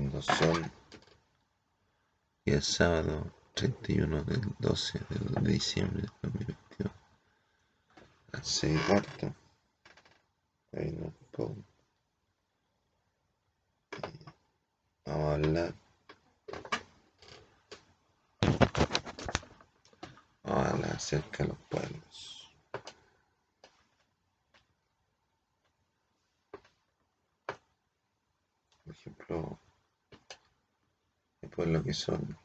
cuando son y el sábado 31 del 12 de diciembre de 2022 a las 6 y cuarto a hablar. Hablar acerca de los pueblos. Por ejemplo hay pueblos que son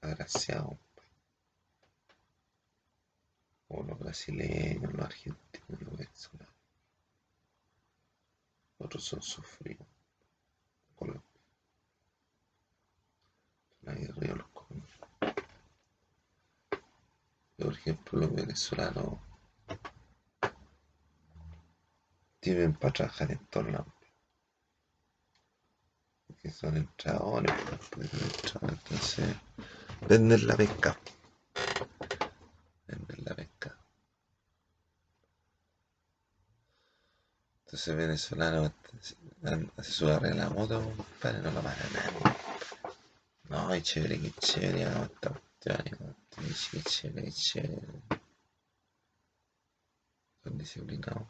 agraciados como los brasileños, los argentinos, los venezolanos. Otros son sufridos. Colombia. Son aguerridos los. Por ejemplo, los venezolanos tienen para trabajar en todos lados. Porque son entradores, pues, entonces venden la pesca. Venden la pesca. Entonces venezolano hace su arreglo la moto, compadre, no lo para nadie. No, es chévere, que chévere, hagamos esta cuestión, que chévere, que chévere. Son disciplinados.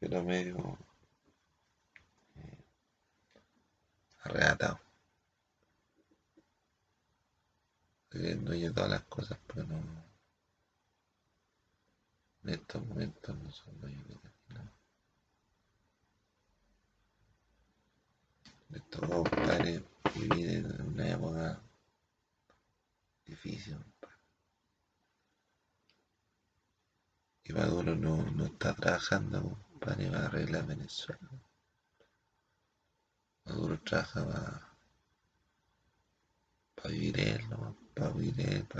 Pero medio eh, arrebatados. el dueño de todas las cosas, pero no. En estos momentos no son dueños de nada. Les tocó, compadre, vivir en una época difícil. Y Maduro no, no está trabajando, compadre, para arreglar Venezuela. Maduro trabaja para, para vivir él, ¿no? Para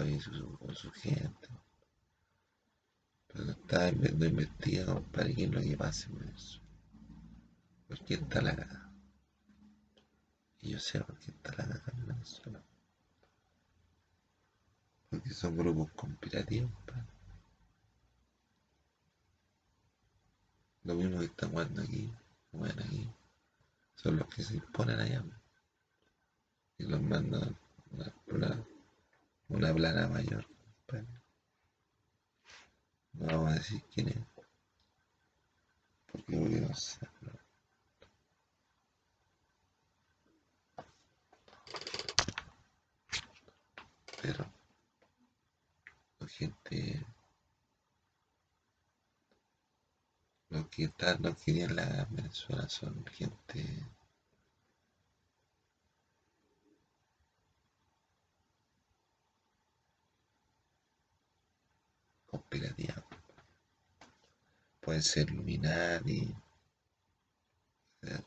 vivir su, con su gente. Pero está no investiga, compadre, qué lo que pasa en eso. ¿Por qué está la cagada? Y yo sé por qué está la cagada en Venezuela. Porque son grupos conspirativos. Lo mismo que están jugando aquí, juegan aquí, son los que se imponen allá. Y los mandan una, una, una plana mayor. No vamos a decir quién es. Porque porque no sé. Pero la gente los que están, los que tienen la Venezuela son gente Pueden ser Illuminati, eh,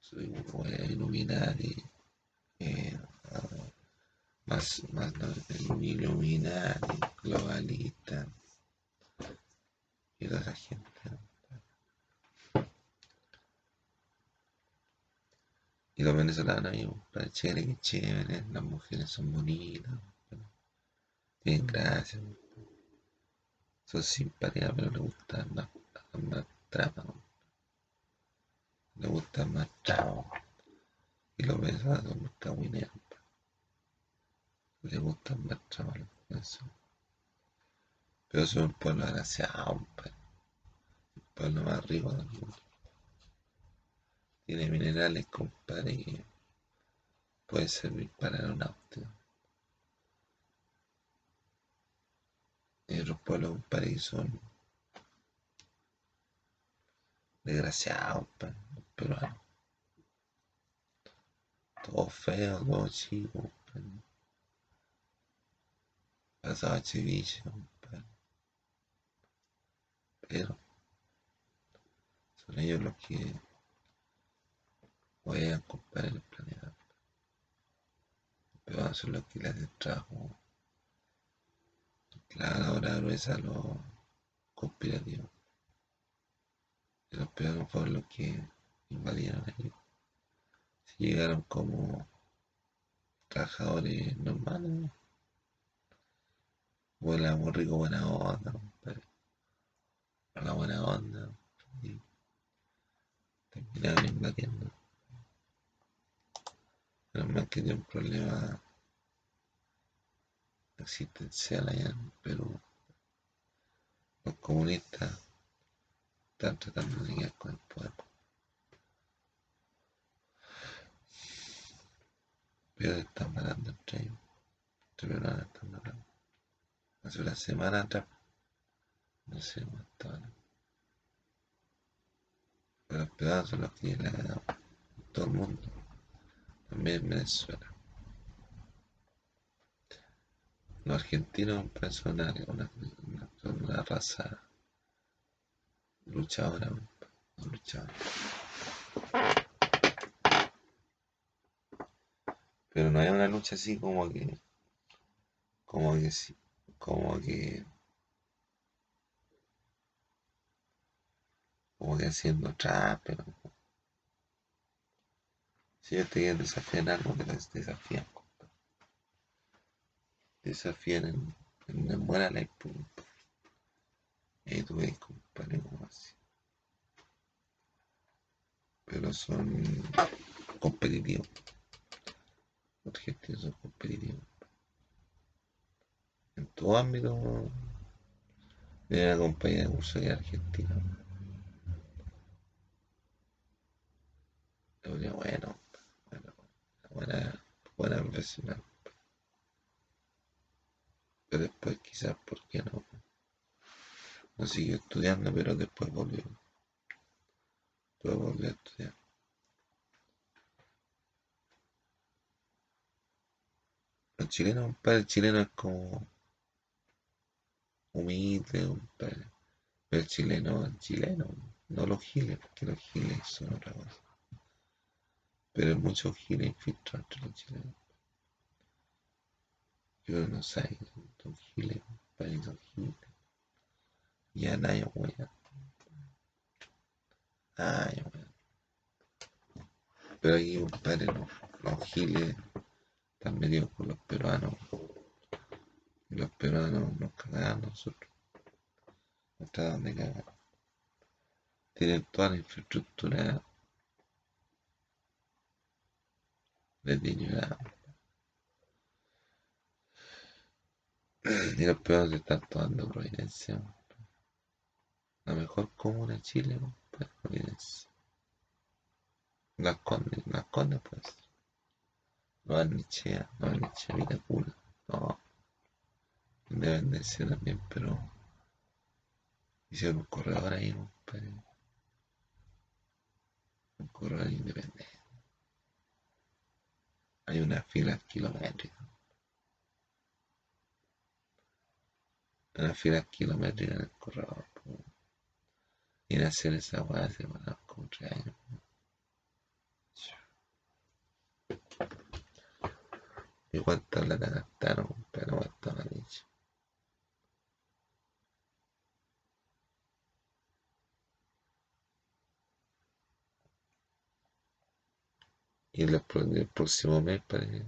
soy fue Illuminati, eh, más, más no, globalista y toda esa gente. Y los venezolanos, para chévere, que chévere, las mujeres son bonitas, bien, gracias. Son simpáticas, pero le gustan más, más tramas. Le gustan más chavos. Y los venezolanos son más cagüineros. Le gustan más chavos a los. Pero son un pueblo agraciado. El pueblo más rico del mundo. Tiene minerales, compadre, que puede servir para aeronáutica. Pueblos, compadre, que son desgraciados, compadre, peruanos. Todo feo, todo chico, compadre. Pasado a ceviche, compadre. Pero son ellos los que juegan, compadre, en el planeta. Peruanos son los que le hacen trabajo la hora gruesa los conspirativos. Los peruanos fueron los que invadieron allí. Si llegaron como trabajadores normales, buena, muy rico, buena onda, compadre. La buena onda, y van invadiendo. Pero más que tiene un problema existencial allá en Perú. Los comunistas están tratando de llegar con el poder. Pero están matando entre ellos. Entre están matando. Hace una semana atrás. No sé cómo estaban. Pero los peruanos son los que le han todo el mundo. También en Venezuela. Los argentinos son una, una, una raza luchadora, luchadora. Pero no hay una lucha así como que, como que, como que, como que haciendo trap, pero si ellos te quieren desafiar algo, te desafían. Desafían en una ley, Y tú ves, compadre, como así. Pero son competitivos. Los argentinos son competitivos. En todo ámbito de la compañía de curso de Argentina. Bueno, buena, buena profesional. Después quizás, ¿por qué no? No siguió estudiando, pero después volvió. Después volvió a estudiar. El chileno, padre el chileno es como humilde, padre. Pero el chileno, el chileno, no los giles, porque los giles son otra cosa. Pero muchos giles infiltrados los chilenos. Yo no sé, son giles, compadre, son giles. Ya weón. Pero aquí, compadre, no, los giles están medios con los peruanos. Y los peruanos nos cagan a nosotros. Nos tratan de cagar. Tienen toda la infraestructura deteriorada. Y los peruanos se están tomando providencia. La mejor comuna de Chile, pues, providencia. Las condes, las condes, pues. No Barnichea, no Barnichea, Vitacura. No. Independencia también, pero. Hicieron un corredor ahí, compadre. Un corredor independiente. Hay una fila kilométrica. Una fila kilométrica en el corredor. Y a hacer esa weá se van como tres años. ¿Y cuánta plata gastaron, pero cuánto han dicho? Y el, el próximo mes, parece,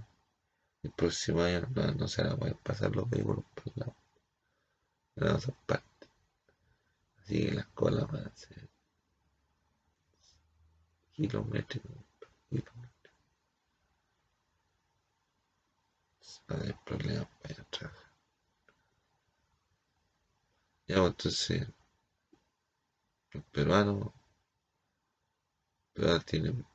el próximo año no, no se la pueden pasar los vehículos por el lado. Son partes. Así que las colas van a ser kilométricos. kilométricos. No hay problema para ir a trabajar. Ya, pues, entonces, los peruanos, peruanos tienen,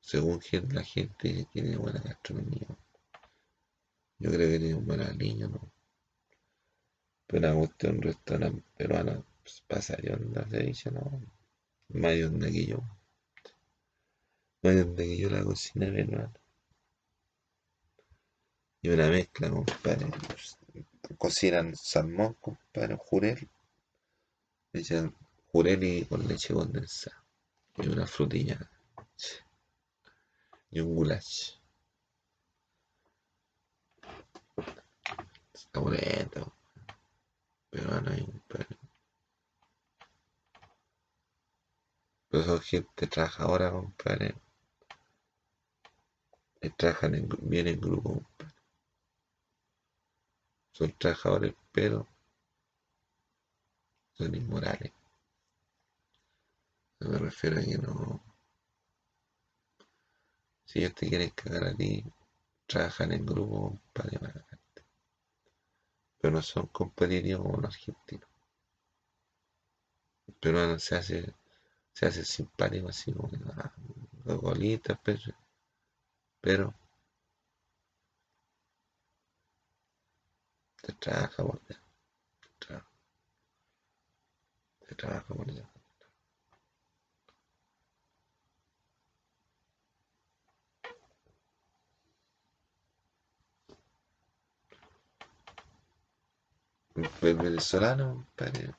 según la gente, tiene buena gastronomía. Yo creo que tienen buenas líneas, ¿no? Pero a usted un restaurante peruano, pues pasa de onda ceviche, ¿no? Más onda que yo. Más onda que yo la cocina peruana. Y una mezcla, compadre. Cocinan salmón, compadre, jurel. Echan jurel y con leche condensada. Y una frutilla. Y un goulash. Está bonito. Peruano y compadre. Pero son gente trabajadora, compadre. Y trabajan en, bien en grupo, compadre. Son trabajadores, pero son inmorales. Me refiero a que no. Si ellos te quieren cagar a ti, trabajan en grupo cagarte. Pero no son competitivos como los argentinos. El peruano se hace, se hace simpático así como ah, dos golitas, pero, pero te trabaja por dentro. Te trabaja por dentro. El venezolano, compadre,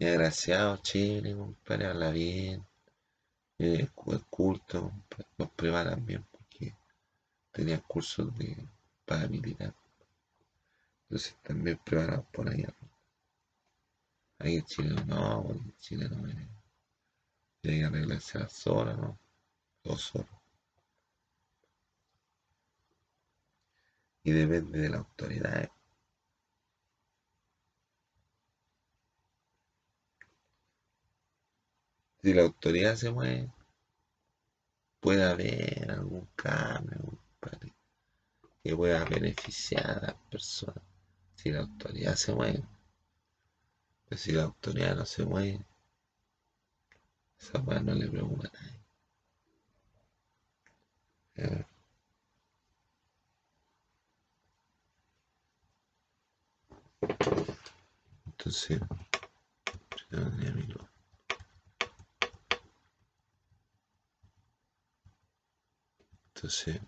es agraciado, chévere, compadre, habla bien, es culto, los preparan bien porque tenían cursos de paramilitar. Entonces también preparados por allá. Ahí el chileno no, porque el chileno viene, tiene que arreglarse la sola, ¿no? Dos solo. Y depende de la autoridad. Si la autoridad se mueve, puede haber algún cambio que pueda beneficiar a las personas. Si la autoridad se mueve. Pero si la autoridad no se mueve, esa weá no le preocupa a nadie. Eh, Entonces, yo no micrófono. Entonces,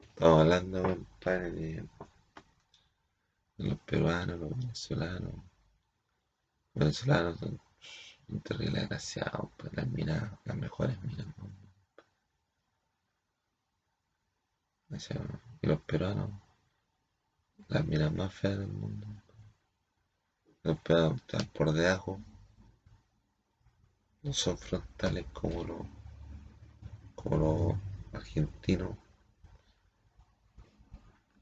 estamos hablando, compadre, de, los peruanos, los venezolanos. Los venezolanos son, son terribles desgraciados, pues las minas, las mejores minas y los peruanos, las minas más feas del mundo. Los peruanos están por debajo, no son frontales como los, como los argentinos.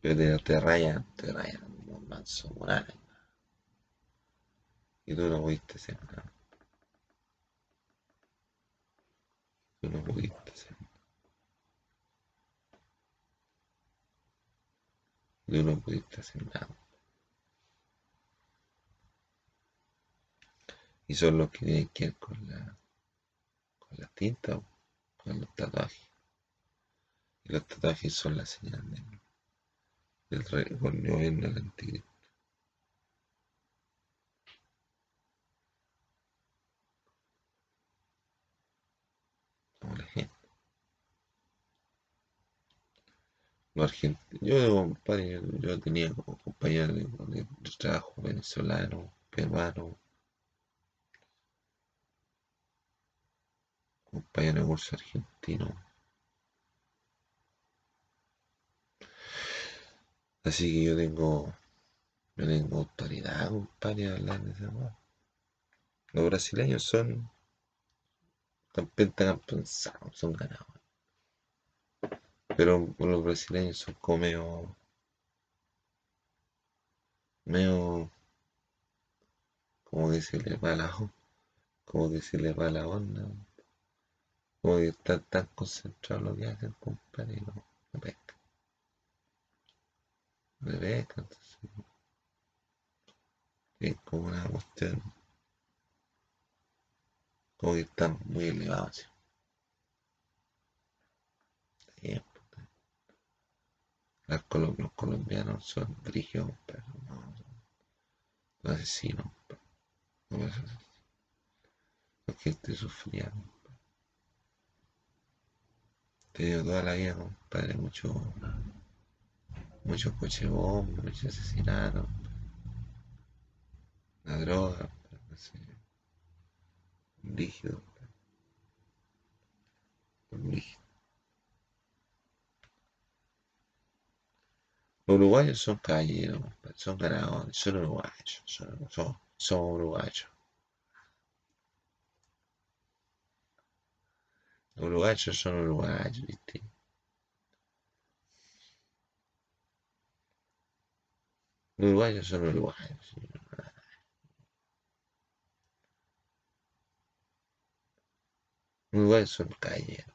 Pero te, te rayan, te rayan un manso. Y tú no pudiste hacer nada. Tú no pudiste hacer Tú no pudiste hacer nada. Y son los que tienen que ir con la, con la tinta o con los tatuajes. Y los tatuajes son la señal del, del rey, del anticristo gente. Yo, compadre, yo, yo tenía compañeros de, trabajo venezolanos, peruanos, compañeros de curso argentinos. Así que yo tengo, yo tengo autoridad, compadre, hablar de esa. Los brasileños son, están pentacampeonados, son ganados. Pero los brasileños son como medio, medio, como que se les va la, como que se les va la onda, como que están tan concentrados en lo que hacen, compadre, no, no pescan, no entonces, es como una cuestión, como que están muy elevados, así. Bien, puta. Colo- los colombianos son brígidos, pero no, son asesinos, no. La gente sufría. He tenido toda la vida, compadre, mucho, muchos coches bomba, muchos asesinatos, la droga, no sé, brígido, Uruguayos son caídos, son ganados, son uruguayos, son, son, uruguayos. Uruguayos son uruguayos, ¿viste? Uruguayos son uruguayos. uruguayos son caídos.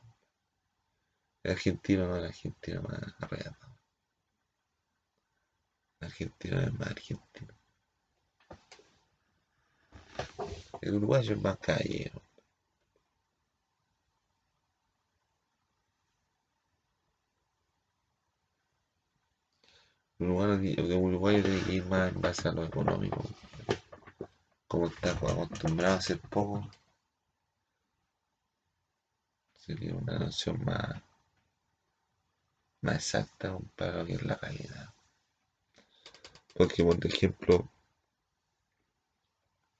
Argentino no, el argentino más arreglado. El argentino es más argentino. El uruguayo es más callero. El uruguayo tiene que ir más en base a lo económico. Como está acostumbrado a hacer poco, sería una noción más, más exacta para lo que es la calidad. Porque, por ejemplo,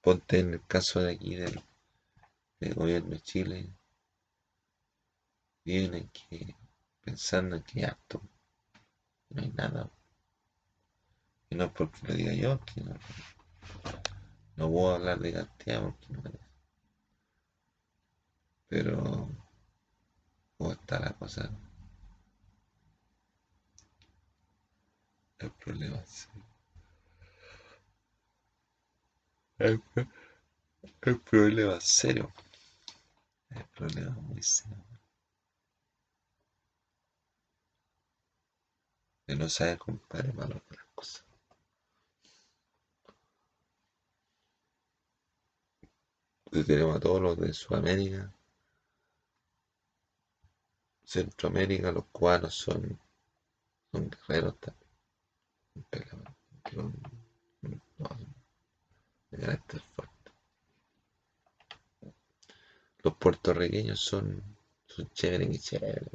ponte en el caso de aquí del, gobierno de Chile, vienen que pensando en que apto, no hay nada. Y no porque lo diga yo, que no, no puedo hablar de cantidad porque no me Pero, ¿cómo está la cosa? El problema es el, problema es serio. El problema es muy serio. Que no sabe compadre malo que las cosas. Tenemos a todos los de Sudamérica, Centroamérica, los cubanos son, son guerreros también. No, de. Los puertorriqueños son, son chéveres y chéveres.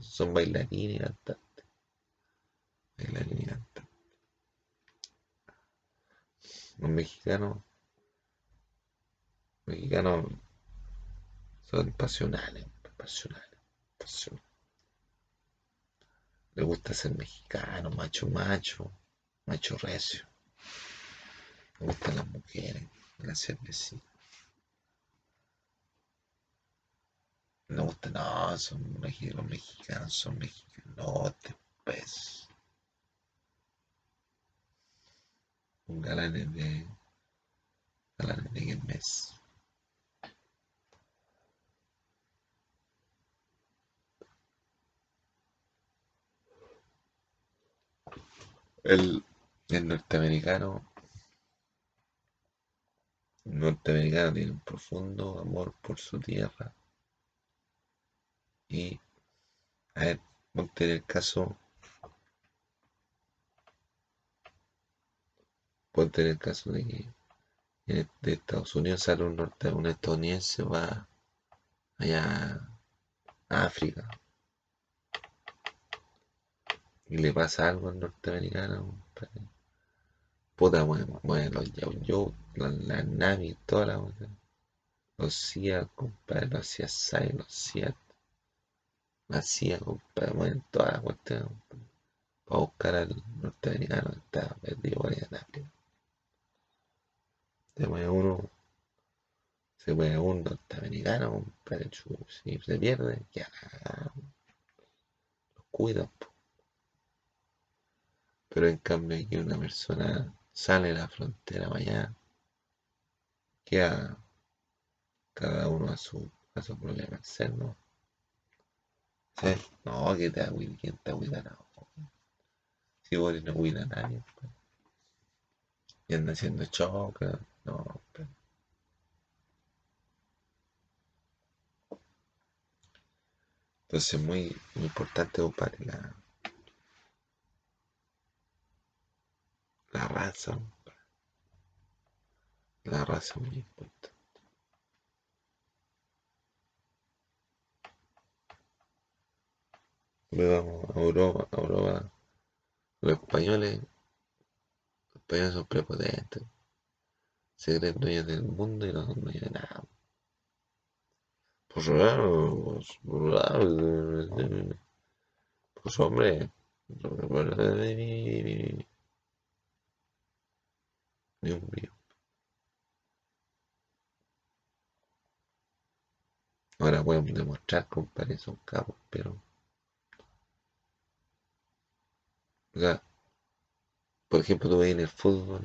Son bailarines y cantantes. Bailarines y cantantes. Los mexicanos, mexicanos son pasionales, pasionales, pasionales. Le gusta ser mexicano, macho, macho, macho recio. Me gustan las mujeres, la cervecita. No gusta, no, son los mexicanos, son mexicanos, no te pues. Un galanes de. Galanes de mes. El, el norteamericano norteamericano tiene un profundo amor por su tierra. Y, a ver, ponte en el caso, ponte en el caso de que de Estados Unidos sale un, norte, un estadounidense, va allá a África y le pasa algo al norteamericano, puta, bueno, bueno los yo, la, la Nami, toda la Los CIA, compadre, los CIA SAI, los CIA. La CIA, compadre, bueno, toda la cuestión. Para buscar al norteamericano que estaba perdido por allá en. Se mueve uno, se mueve un norteamericano, compadre, si se pierde, ya, los cuidan, pero en cambio aquí una persona sale la frontera allá, queda cada uno a su, a su problema externo. ¿Sí? No, que te ¿quién te? No. Si vos no agüita a nadie, pues. Y anda haciendo choque, no, pero. Entonces muy, muy importante ocupar la, la raza. La raza muy importante. Vamos a Europa, a Europa. Los españoles, los españoles son prepotentes. Se creen dueños del mundo y no son dueños de nada. Pues pues, pues, pues hombre, un mío. Ahora demostrar, compadre, son capos, pero. Por ejemplo, tú ves en el fútbol.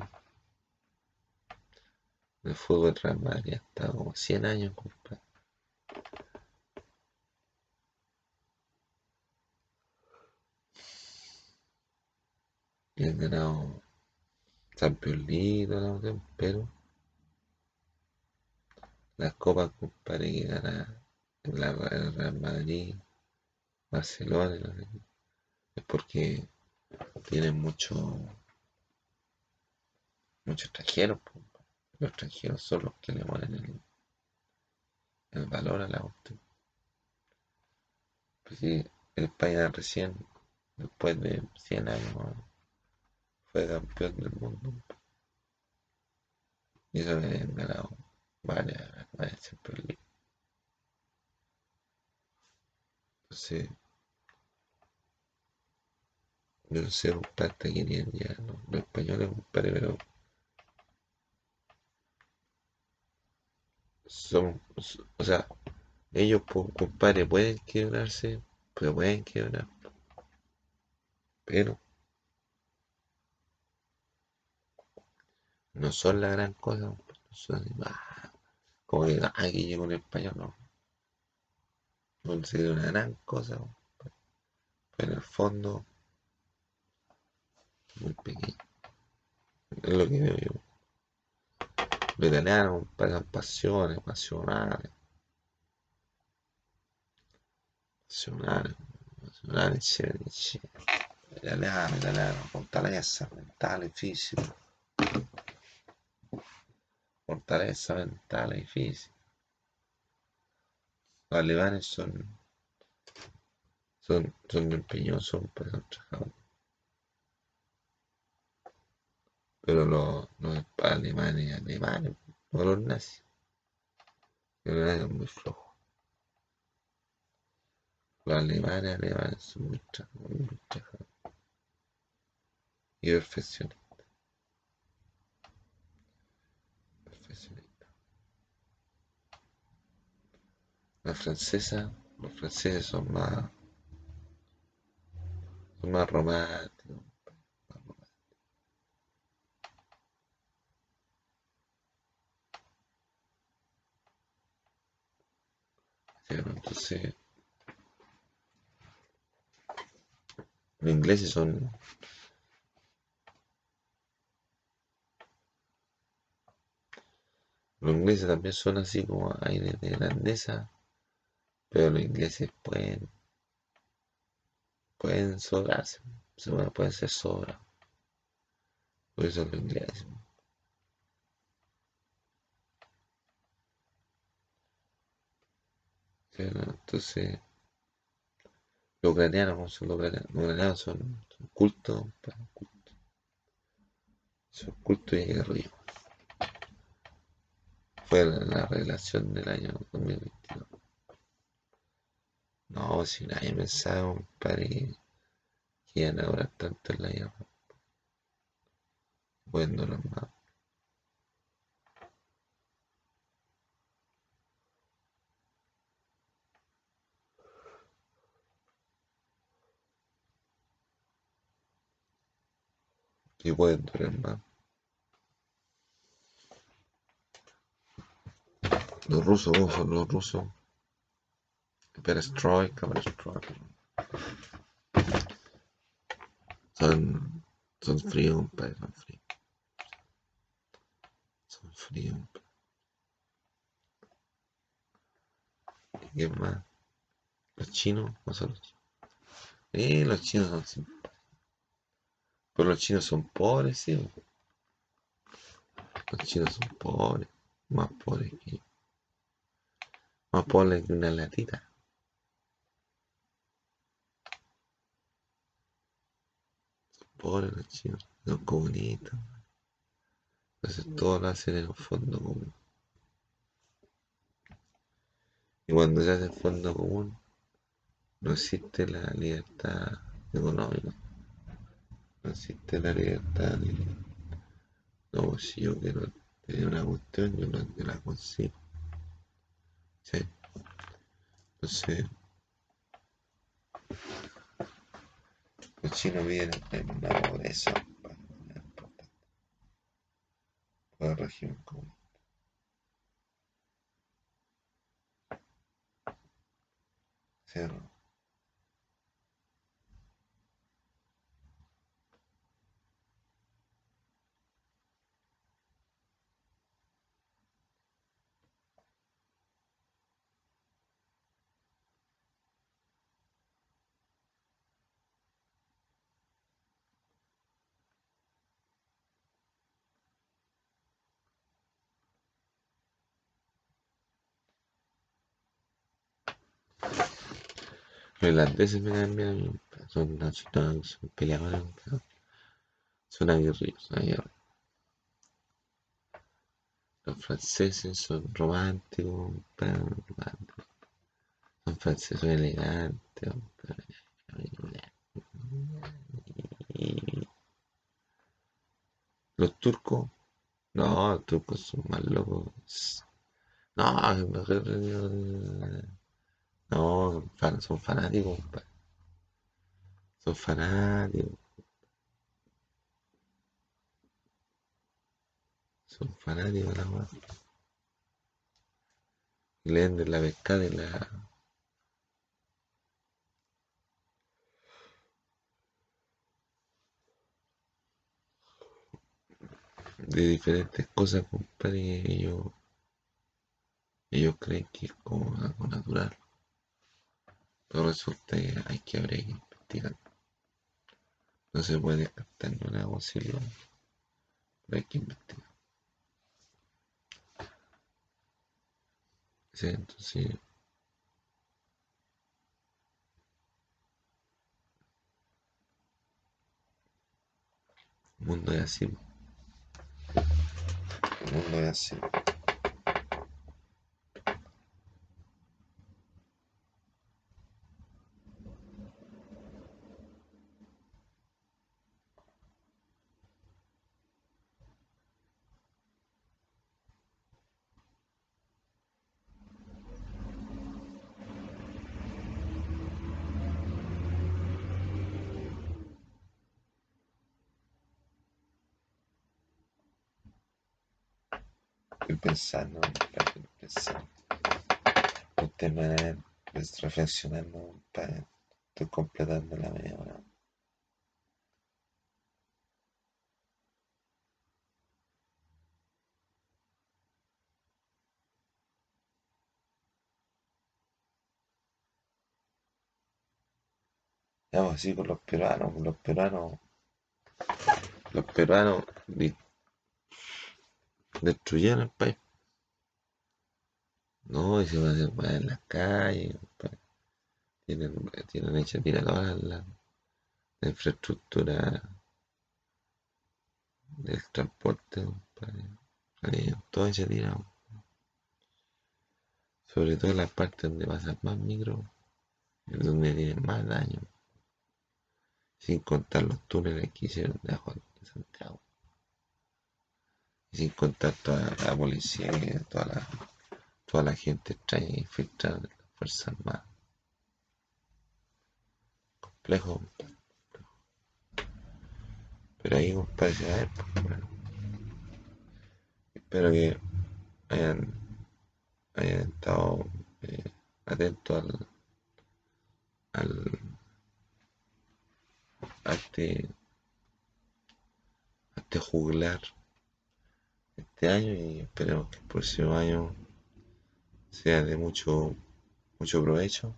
El fútbol Real Madrid ha estado como 100 años, compadre. Y han ganado La cuestión, pero las copas, compadre, que gana la el Real Madrid, Barcelona, es porque tienen mucho, muchos extranjeros. Los extranjeros son los que le ponen el, el valor a la cuestión. Pues sí, España recién, después de 100 años, fue campeón del mundo. Y eso que habían ganado varias, varias League. Entonces, yo no sé, compadre, hasta quién eran ya los, los españoles, compadre, pero son, o sea, ellos, compadre, pueden quebrarse, pero pueden quebrar, pero no son la gran cosa, no son ah, como que, ah, aquí llegó un español, no, no sería una gran cosa, pero en el fondo, muy pequeño, es lo que veo yo. Compadre, son pasiones, pasionales, pasionales, pasionales, chévere, chévere. Italiano, italiano, fortaleza mentale e fisica. Fortaleza mentale y física. Los alemanes son, son, son empeñosos, pues, son trabajadores. Pero los, los alemanes, alemanes, no los nazis. Los alemanes son muy flojos. Los alemanes, alemanes son muy trabajadores. Muy trabajadores. Y perfeccionistas. La francesa, los franceses son más, son románticos. más románticos. Entonces, los ingleses son, los ingleses también son así como aires de grandeza, pero los ingleses pueden, pueden sobrarse, se pueden, ser sobra. Por eso los ingleses. Entonces, los ucranianos, ¿cómo son los ucranianos? Son, cultos, pues, cultos. Son cultos y aguerridos. Fue la, la revelación del año 2022. No, si nadie pensaba, compadre, que, que iban a durar tanto en la guerra. Durar más. Y pueden durar ¿cómo son los rusos? Perestroika, perestroika. Son, son fríos, compadre, son fríos. Son fríos. compadre. ¿Y qué más? Los chinos, ¿cómo son los chinos? Eh, los chinos son simpáticos. Pero los chinos son pobres, sí. Los chinos son pobres, más pobres que más pobres que una latita. Pobres los chinos, son comunistas. Entonces todo lo hacen en un fondo común. Y cuando se hace fondo común, no existe la libertad económica. No existe la libertad de, no, si yo quiero tener una cuestión, yo no la consigo. ¿Sí? Entonces, los chinos viven en una pobreza por el régimen comunista. Cierro. Los irlandeses me miedo, son, son, son peleadores, son aguerridos, aguerridos. Los franceses son románticos, son franceses, elegantes. Los turcos, no, los turcos son más locos. No, no, son fanáticos, Son fanáticos. Son fanáticos la más. Leen de la pescada de la. de diferentes cosas, compadre, ellos, ellos creen que es como algo natural. Pero resulta que hay que abrir que investigar. No se puede descartar ninguna posibilidad, pero hay que investigar. Sí, entonces. El mundo es así. El mundo es así. pensando, pensando. Usted me reflexionando, estoy completando la media hora. Vamos así con los peruanos, los peruanos, los peruanos destruyeron el país. No, y se van a hacer más en las calles. Tienen, tienen hecha tirar toda la, infraestructura del transporte, todo hecha tirado. Sobre todo en las partes donde pasan más micro, es donde tienen más daño. Sin contar los túneles que hicieron de Santiago sin contar toda la policía toda la, toda la gente extraña infiltrada de las Fuerzas Armadas. Complejo, Pero ahí, compadre, se a Espero que hayan, hayan estado eh, atentos al, al, a este, a este juglar este año y esperemos que el próximo año sea de mucho, mucho provecho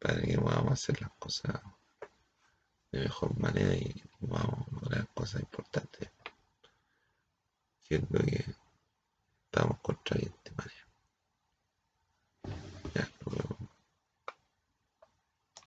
para que podamos hacer las cosas de mejor manera y podamos lograr cosas importantes. Que es lo que estamos contra viento y. Ya, luego.